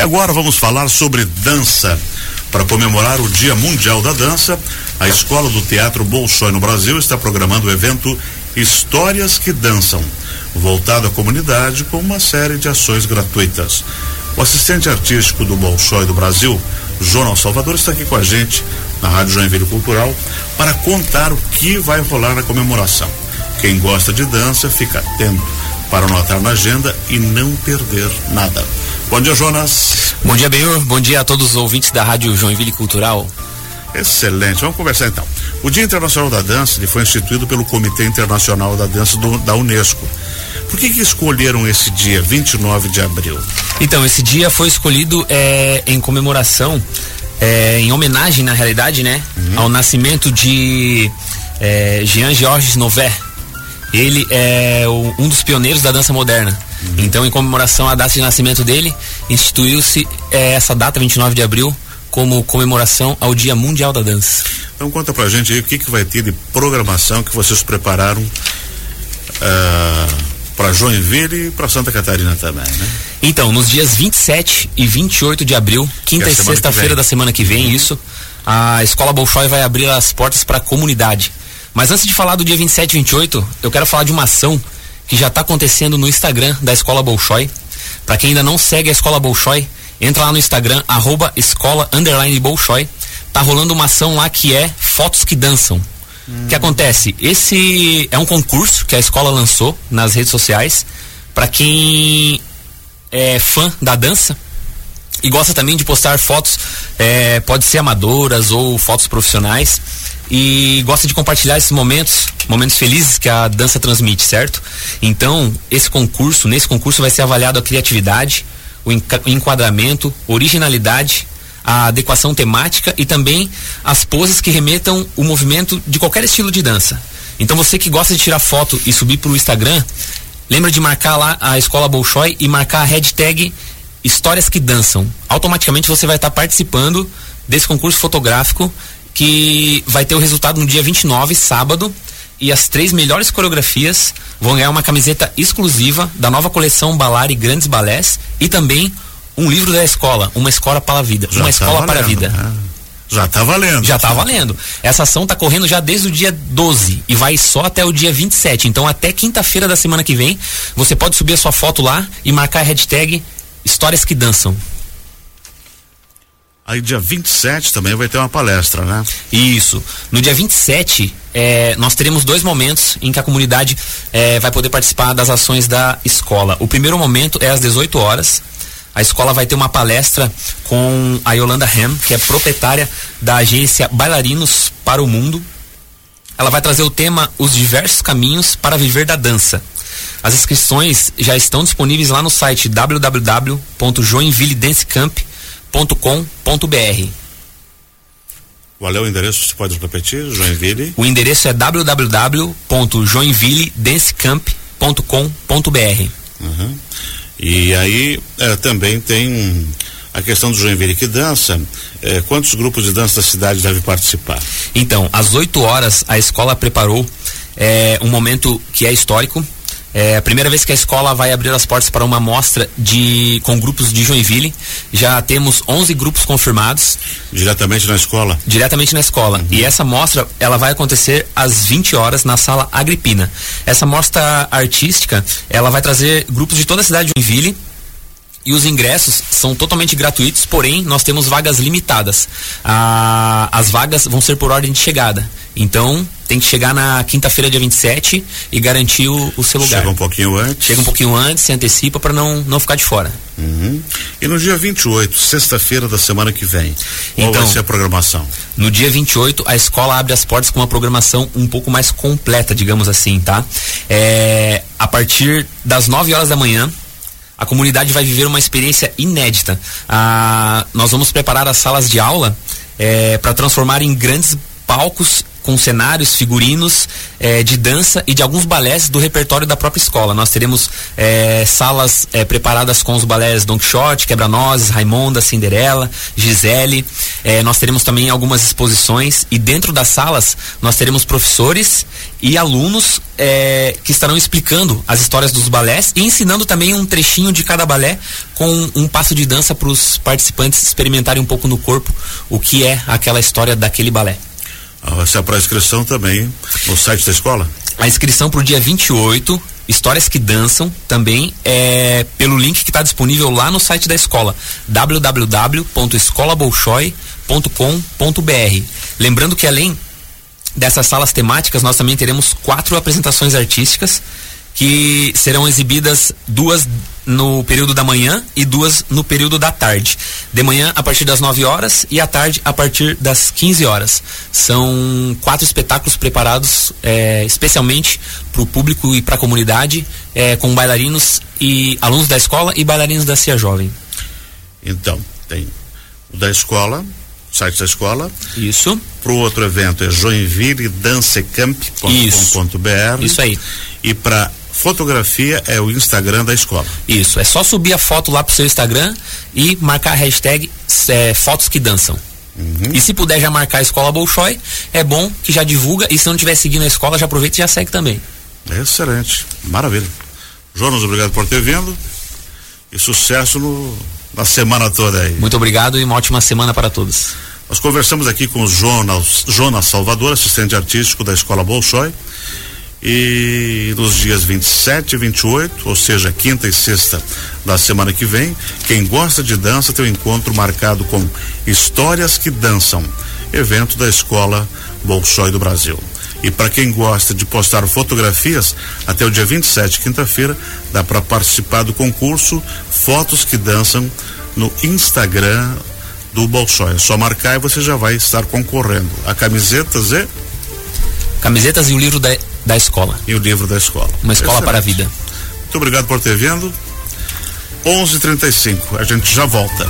E agora vamos falar sobre dança. Para comemorar o Dia Mundial da Dança, a Escola do Teatro Bolshoi no Brasil está programando o evento Histórias que Dançam, voltado à comunidade com uma série de ações gratuitas. O assistente artístico do Bolshoi do Brasil, Jonas Salvador, está aqui com a gente na Rádio Joinville Cultural para contar o que vai rolar na comemoração. Quem gosta de dança, fica atento para anotar na agenda e não perder nada. Bom dia, Jonas. Bom dia, Benhur. Bom dia a todos os ouvintes da Rádio Joinville Cultural. Excelente. Vamos conversar então. O Dia Internacional da Dança ele foi instituído pelo Comitê Internacional da Dança do, da Unesco. Por que, que escolheram esse dia, 29 de abril? Então, esse dia foi escolhido é, em comemoração, é, em homenagem, na realidade, né, uhum. ao nascimento de é, Jean Georges Novet. Ele é o, um dos pioneiros da dança moderna. Então, em comemoração à data de nascimento dele, instituiu-se é, essa data, 29 de abril, como comemoração ao Dia Mundial da Dança. Então conta pra gente aí o que, que vai ter de programação que vocês prepararam uh, para Joinville e para Santa Catarina também, né? Então, nos dias 27 e 28 de abril, quinta é e sexta-feira da semana que vem, uhum. isso, a Escola Bolshoi vai abrir as portas para a comunidade. Mas antes de falar do dia 27 e 28, eu quero falar de uma ação que já está acontecendo no Instagram da Escola Bolshoi. Para quem ainda não segue a Escola Bolshoi, entra lá no Instagram, arroba escola underline Bolshoi. Tá rolando uma ação lá que é Fotos que Dançam. O hum. que acontece? Esse é um concurso que a escola lançou nas redes sociais para quem é fã da dança e gosta também de postar fotos, é, pode ser amadoras ou fotos profissionais e gosta de compartilhar esses momentos, momentos felizes que a dança transmite, certo? Então, esse concurso, nesse concurso vai ser avaliado a criatividade, o enquadramento, originalidade, a adequação temática e também as poses que remetam o movimento de qualquer estilo de dança. Então você que gosta de tirar foto e subir para o Instagram, lembra de marcar lá a Escola Bolshoi e marcar a hashtag Histórias que Dançam. Automaticamente você vai estar participando desse concurso fotográfico que vai ter o resultado no dia 29, sábado, e as três melhores coreografias vão ganhar uma camiseta exclusiva da nova coleção Balari Grandes Balés e também um livro da escola, Uma Escola para a Vida. Já uma tá Escola valendo, para a Vida. Né? Já está valendo. Já está valendo. Essa ação está correndo já desde o dia 12 e vai só até o dia 27. Então, até quinta-feira da semana que vem, você pode subir a sua foto lá e marcar a hashtag Histórias que Dançam. Aí dia 27 também vai ter uma palestra, né? Isso. No dia 27, é, nós teremos dois momentos em que a comunidade é, vai poder participar das ações da escola. O primeiro momento é às 18 horas. A escola vai ter uma palestra com a Yolanda Ham, que é proprietária da agência Bailarinos para o Mundo. Ela vai trazer o tema Os diversos caminhos para viver da dança. As inscrições já estão disponíveis lá no site www.joinvilledancecamp.com www.joinville.com.br. Qual é o endereço? Você pode repetir? Joinville? O endereço é www.joinvilledancecamp.com.br. Uhum. E aí é, também tem a questão do Joinville que dança. É, quantos grupos de dança da cidade devem participar? Então, às 8 horas a escola preparou é, um momento que é histórico é a primeira vez que a escola vai abrir as portas para uma mostra de com grupos de Joinville. Já temos 11 grupos confirmados. Diretamente na escola? Diretamente na escola. Uhum. E essa mostra, ela vai acontecer às 20 horas na sala Agripina. Essa mostra artística, ela vai trazer grupos de toda a cidade de Joinville e os ingressos são totalmente gratuitos, porém nós temos vagas limitadas. Ah, as vagas vão ser por ordem de chegada. Então, tem que chegar na quinta-feira, dia 27 e garantir o, o seu lugar. Chega um pouquinho antes. Chega um pouquinho antes, se antecipa para não, não ficar de fora. Uhum. E no dia 28, sexta-feira da semana que vem, qual então, vai ser a programação? No dia 28, a escola abre as portas com uma programação um pouco mais completa, digamos assim, tá? É, a partir das 9 horas da manhã, a comunidade vai viver uma experiência inédita. Ah, nós vamos preparar as salas de aula é, para transformar em grandes palcos com cenários, figurinos é, de dança e de alguns balés do repertório da própria escola. Nós teremos é, salas é, preparadas com os balés Don Quixote, Quebra-Nozes, Raimonda, Cinderela, Gisele. Nós teremos também algumas exposições e dentro das salas nós teremos professores e alunos que estarão explicando as histórias dos balés e ensinando também um trechinho de cada balé com um passo de dança para os participantes experimentarem um pouco no corpo o que é aquela história daquele balé. Ah, essa é para inscrição também no site da escola? A inscrição para o dia 28, Histórias que Dançam, também é pelo link que está disponível lá no site da escola, www.escolabolshoi.com.br. Lembrando que além dessas salas temáticas, nós também teremos quatro apresentações artísticas que serão exibidas duas no período da manhã e duas no período da tarde. De manhã a partir das 9 horas e à tarde a partir das 15 horas. São quatro espetáculos preparados é, especialmente para o público e para a comunidade, é, com bailarinos e alunos da escola e bailarinos da CIA Jovem. Então, tem o da escola, site da escola. Isso. Para o outro evento é joinvilledancecamp.com.br. Isso. Isso aí. E para fotografia é o Instagram da escola. Isso, é só subir a foto lá pro seu Instagram e marcar a hashtag é, fotos que dançam. Uhum. E se puder já marcar a escola Bolshoi, é bom que já divulga e se não tiver seguindo a escola, já aproveita e já segue também. Excelente, maravilha. Jonas, obrigado por ter vindo e sucesso no, na semana toda aí. Muito obrigado e uma ótima semana para todos. Nós conversamos aqui com o Jonas, Jonas Salvador, assistente artístico da Escola Bolshoi e nos dias 27 e 28, ou seja, quinta e sexta da semana que vem, quem gosta de dança tem um encontro marcado com Histórias que Dançam, evento da Escola Bolshoi do Brasil. E para quem gosta de postar fotografias, até o dia 27, quinta-feira, dá para participar do concurso Fotos que Dançam no Instagram do Bolshoi. É só marcar e você já vai estar concorrendo a camisetas e camisetas e o livro da da escola. E o livro da escola. Uma escola Excelente. para a vida. Muito obrigado por ter vindo. 11:35. A gente já volta.